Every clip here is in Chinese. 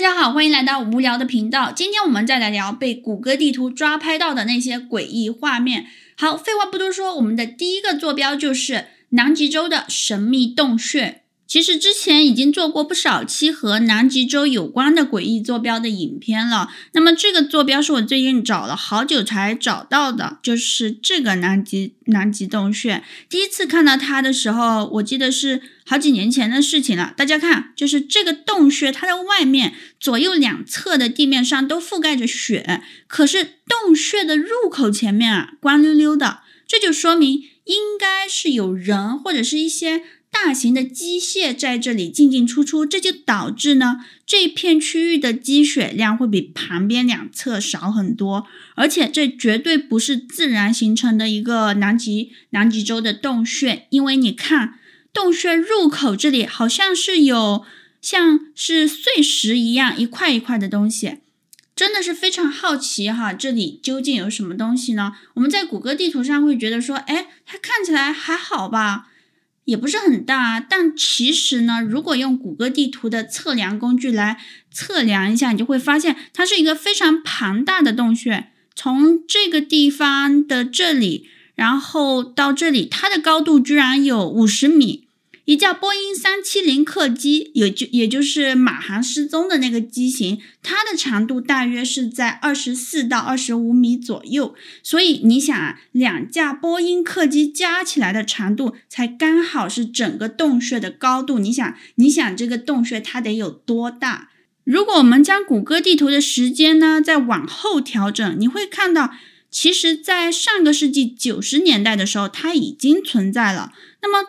大家好，欢迎来到无聊的频道。今天我们再来聊被谷歌地图抓拍到的那些诡异画面。好，废话不多说，我们的第一个坐标就是南极洲的神秘洞穴。其实之前已经做过不少期和南极洲有关的诡异坐标的影片了。那么这个坐标是我最近找了好久才找到的，就是这个南极南极洞穴。第一次看到它的时候，我记得是好几年前的事情了。大家看，就是这个洞穴，它的外面左右两侧的地面上都覆盖着雪，可是洞穴的入口前面啊，光溜溜的，这就说明应该是有人或者是一些。大型的机械在这里进进出出，这就导致呢，这片区域的积雪量会比旁边两侧少很多，而且这绝对不是自然形成的一个南极南极洲的洞穴，因为你看洞穴入口这里好像是有像是碎石一样一块一块的东西，真的是非常好奇哈，这里究竟有什么东西呢？我们在谷歌地图上会觉得说，哎，它看起来还好吧。也不是很大，但其实呢，如果用谷歌地图的测量工具来测量一下，你就会发现它是一个非常庞大的洞穴。从这个地方的这里，然后到这里，它的高度居然有五十米。一架波音三七零客机，也就也就是马航失踪的那个机型，它的长度大约是在二十四到二十五米左右。所以你想啊，两架波音客机加起来的长度才刚好是整个洞穴的高度。你想，你想这个洞穴它得有多大？如果我们将谷歌地图的时间呢再往后调整，你会看到，其实，在上个世纪九十年代的时候，它已经存在了。那么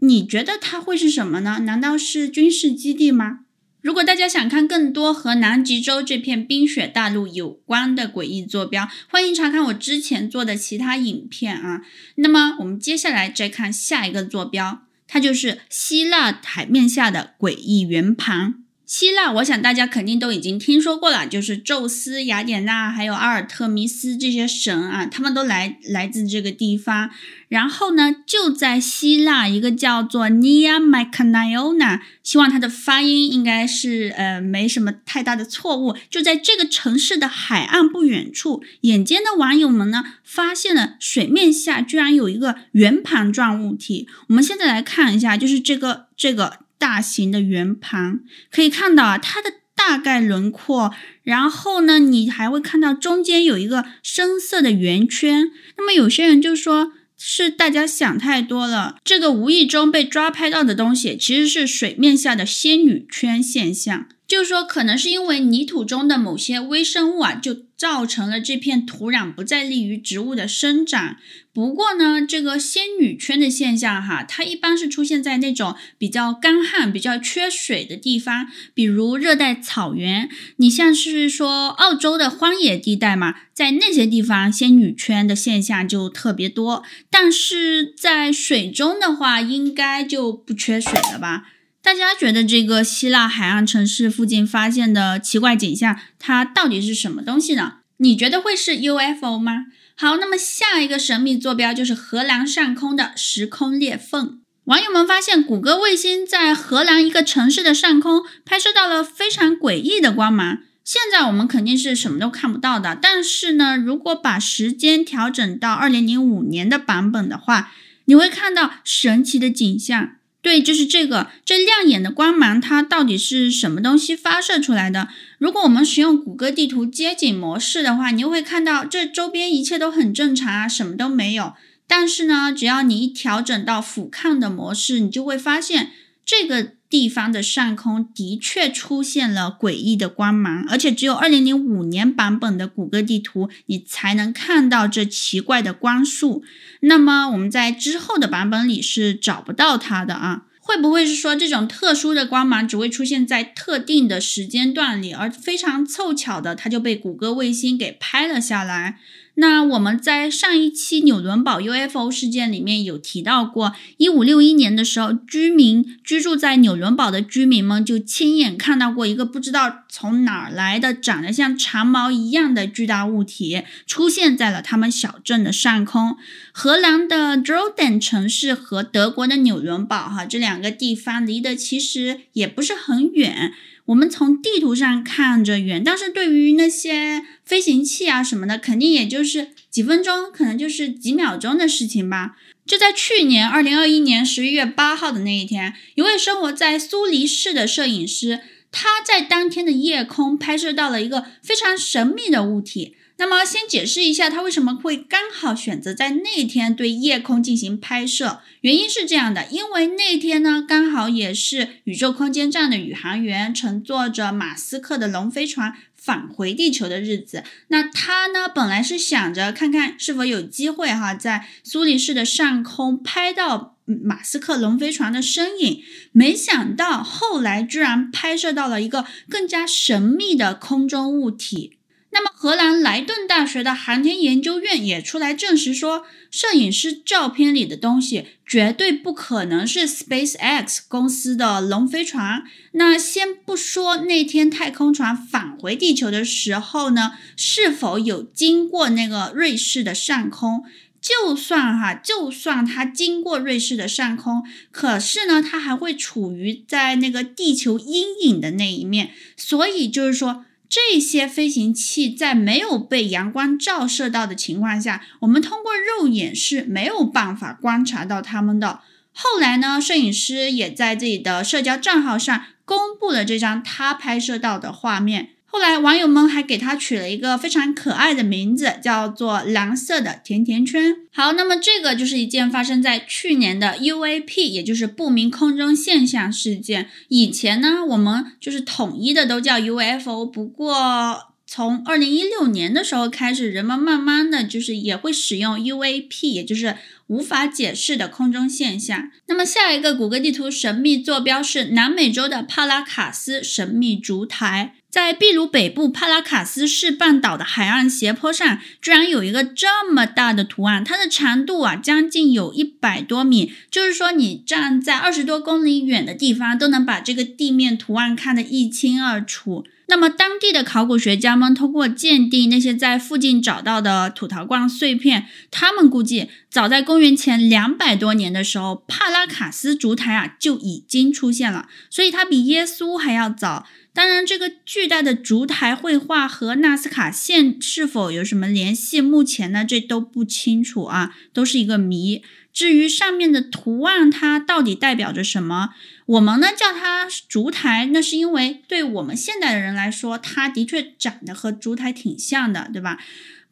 你觉得它会是什么呢？难道是军事基地吗？如果大家想看更多和南极洲这片冰雪大陆有关的诡异坐标，欢迎查看我之前做的其他影片啊。那么我们接下来再看下一个坐标，它就是希腊海面下的诡异圆盘。希腊，我想大家肯定都已经听说过了，就是宙斯、雅典娜还有阿尔特弥斯这些神啊，他们都来来自这个地方。然后呢，就在希腊一个叫做 Nea Mykonaiona，希望它的发音应该是呃没什么太大的错误。就在这个城市的海岸不远处，眼尖的网友们呢发现了水面下居然有一个圆盘状物体。我们现在来看一下，就是这个这个。大型的圆盘可以看到啊，它的大概轮廓，然后呢，你还会看到中间有一个深色的圆圈。那么有些人就说是大家想太多了，这个无意中被抓拍到的东西其实是水面下的仙女圈现象。就是说，可能是因为泥土中的某些微生物啊，就造成了这片土壤不再利于植物的生长。不过呢，这个仙女圈的现象哈，它一般是出现在那种比较干旱、比较缺水的地方，比如热带草原。你像是说澳洲的荒野地带嘛，在那些地方，仙女圈的现象就特别多。但是在水中的话，应该就不缺水了吧？大家觉得这个希腊海岸城市附近发现的奇怪景象，它到底是什么东西呢？你觉得会是 UFO 吗？好，那么下一个神秘坐标就是荷兰上空的时空裂缝。网友们发现，谷歌卫星在荷兰一个城市的上空拍摄到了非常诡异的光芒。现在我们肯定是什么都看不到的，但是呢，如果把时间调整到2005年的版本的话，你会看到神奇的景象。对，就是这个，这亮眼的光芒，它到底是什么东西发射出来的？如果我们使用谷歌地图街景模式的话，你又会看到这周边一切都很正常啊，什么都没有。但是呢，只要你一调整到俯瞰的模式，你就会发现这个地方的上空的确出现了诡异的光芒，而且只有2005年版本的谷歌地图你才能看到这奇怪的光束。那么我们在之后的版本里是找不到它的啊，会不会是说这种特殊的光芒只会出现在特定的时间段里，而非常凑巧的它就被谷歌卫星给拍了下来？那我们在上一期纽伦堡 UFO 事件里面有提到过，一五六一年的时候，居民居住在纽伦堡的居民们就亲眼看到过一个不知道从哪儿来的、长得像长毛一样的巨大物体出现在了他们小镇的上空。荷兰的 Dronten 城市和德国的纽伦堡哈这两个地方离得其实也不是很远。我们从地图上看着远，但是对于那些飞行器啊什么的，肯定也就是几分钟，可能就是几秒钟的事情吧。就在去年二零二一年十一月八号的那一天，一位生活在苏黎世的摄影师，他在当天的夜空拍摄到了一个非常神秘的物体。那么，先解释一下他为什么会刚好选择在那天对夜空进行拍摄。原因是这样的，因为那天呢，刚好也是宇宙空间站的宇航员乘坐着马斯克的龙飞船返回地球的日子。那他呢，本来是想着看看是否有机会哈，在苏黎世的上空拍到马斯克龙飞船的身影。没想到后来居然拍摄到了一个更加神秘的空中物体。那么，荷兰莱顿大学的航天研究院也出来证实说，摄影师照片里的东西绝对不可能是 SpaceX 公司的龙飞船。那先不说那天太空船返回地球的时候呢，是否有经过那个瑞士的上空？就算哈，就算它经过瑞士的上空，可是呢，它还会处于在那个地球阴影的那一面，所以就是说。这些飞行器在没有被阳光照射到的情况下，我们通过肉眼是没有办法观察到它们的。后来呢，摄影师也在自己的社交账号上公布了这张他拍摄到的画面。后来，网友们还给他取了一个非常可爱的名字，叫做“蓝色的甜甜圈”。好，那么这个就是一件发生在去年的 UAP，也就是不明空中现象事件。以前呢，我们就是统一的都叫 UFO，不过从二零一六年的时候开始，人们慢慢的就是也会使用 UAP，也就是无法解释的空中现象。那么下一个谷歌地图神秘坐标是南美洲的帕拉卡斯神秘烛台。在秘鲁北部帕拉卡斯市半岛的海岸斜坡上，居然有一个这么大的图案，它的长度啊将近有一百多米，就是说你站在二十多公里远的地方，都能把这个地面图案看得一清二楚。那么当地的考古学家们通过鉴定那些在附近找到的土陶罐碎片，他们估计早在公元前两百多年的时候，帕拉卡斯烛台啊就已经出现了，所以它比耶稣还要早。当然，这个巨大的烛台绘画和纳斯卡线是否有什么联系？目前呢，这都不清楚啊，都是一个谜。至于上面的图案，它到底代表着什么？我们呢叫它烛台，那是因为对我们现代的人来说，它的确长得和烛台挺像的，对吧？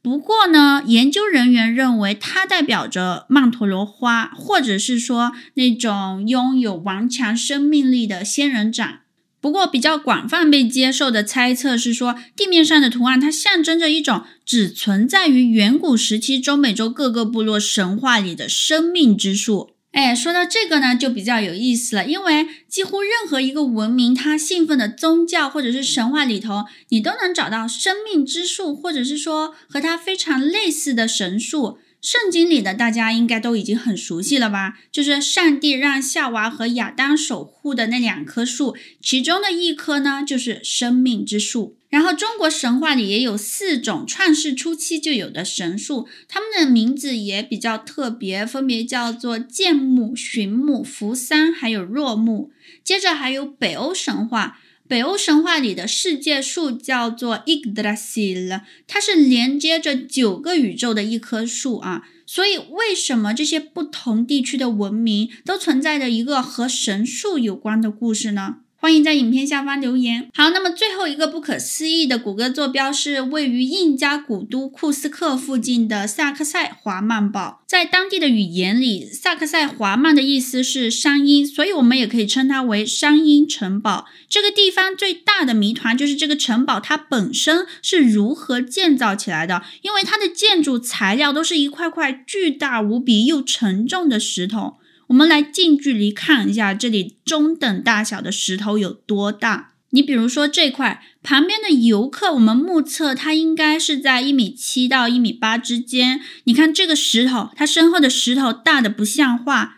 不过呢，研究人员认为它代表着曼陀罗花，或者是说那种拥有顽强生命力的仙人掌。不过，比较广泛被接受的猜测是说，地面上的图案它象征着一种只存在于远古时期中美洲各个部落神话里的生命之树。哎，说到这个呢，就比较有意思了，因为几乎任何一个文明它信奉的宗教或者是神话里头，你都能找到生命之树，或者是说和它非常类似的神树。圣经里的大家应该都已经很熟悉了吧？就是上帝让夏娃和亚当守护的那两棵树，其中的一棵呢，就是生命之树。然后中国神话里也有四种创世初期就有的神树，它们的名字也比较特别，分别叫做建木、寻木、扶桑，还有若木。接着还有北欧神话。北欧神话里的世界树叫做 Yggdrasil，它是连接着九个宇宙的一棵树啊。所以，为什么这些不同地区的文明都存在着一个和神树有关的故事呢？欢迎在影片下方留言。好，那么最后一个不可思议的谷歌坐标是位于印加古都库斯克附近的萨克塞华曼堡。在当地的语言里，萨克塞华曼的意思是山阴，所以我们也可以称它为山阴城堡。这个地方最大的谜团就是这个城堡它本身是如何建造起来的，因为它的建筑材料都是一块块巨大无比又沉重的石头。我们来近距离看一下这里中等大小的石头有多大。你比如说这块旁边的游客，我们目测它应该是在一米七到一米八之间。你看这个石头，它身后的石头大得不像话。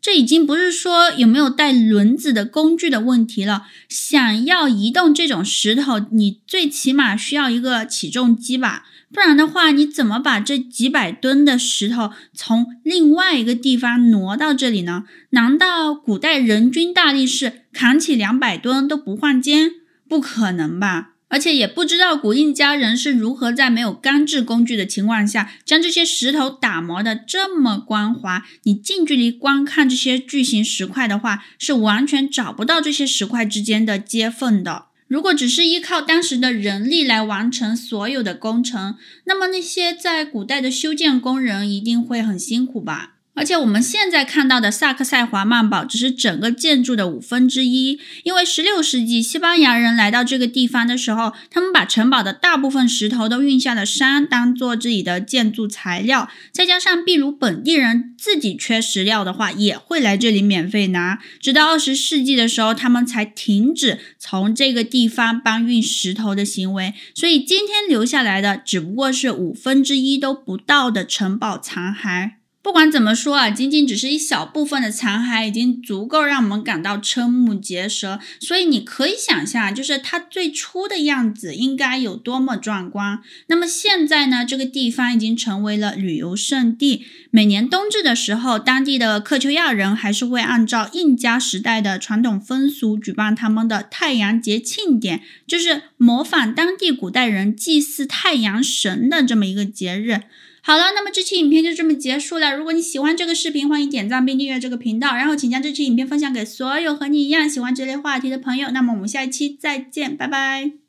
这已经不是说有没有带轮子的工具的问题了。想要移动这种石头，你最起码需要一个起重机吧。不然的话，你怎么把这几百吨的石头从另外一个地方挪到这里呢？难道古代人均大力士扛起两百吨都不换肩？不可能吧？而且也不知道古印加人是如何在没有钢制工具的情况下，将这些石头打磨的这么光滑。你近距离观看这些巨型石块的话，是完全找不到这些石块之间的接缝的。如果只是依靠当时的人力来完成所有的工程，那么那些在古代的修建工人一定会很辛苦吧？而且我们现在看到的萨克塞华曼堡只是整个建筑的五分之一，因为十六世纪西班牙人来到这个地方的时候，他们把城堡的大部分石头都运下了山，当做自己的建筑材料。再加上，秘鲁本地人自己缺石料的话，也会来这里免费拿。直到二十世纪的时候，他们才停止从这个地方搬运石头的行为。所以今天留下来的只不过是五分之一都不到的城堡残骸。不管怎么说啊，仅仅只是一小部分的残骸，已经足够让我们感到瞠目结舌。所以你可以想象，就是它最初的样子应该有多么壮观。那么现在呢，这个地方已经成为了旅游胜地。每年冬至的时候，当地的克丘亚人还是会按照印加时代的传统风俗举办他们的太阳节庆典，就是模仿当地古代人祭祀太阳神的这么一个节日。好了，那么这期影片就这么结束了。如果你喜欢这个视频，欢迎点赞并订阅这个频道，然后请将这期影片分享给所有和你一样喜欢这类话题的朋友。那么我们下一期再见，拜拜。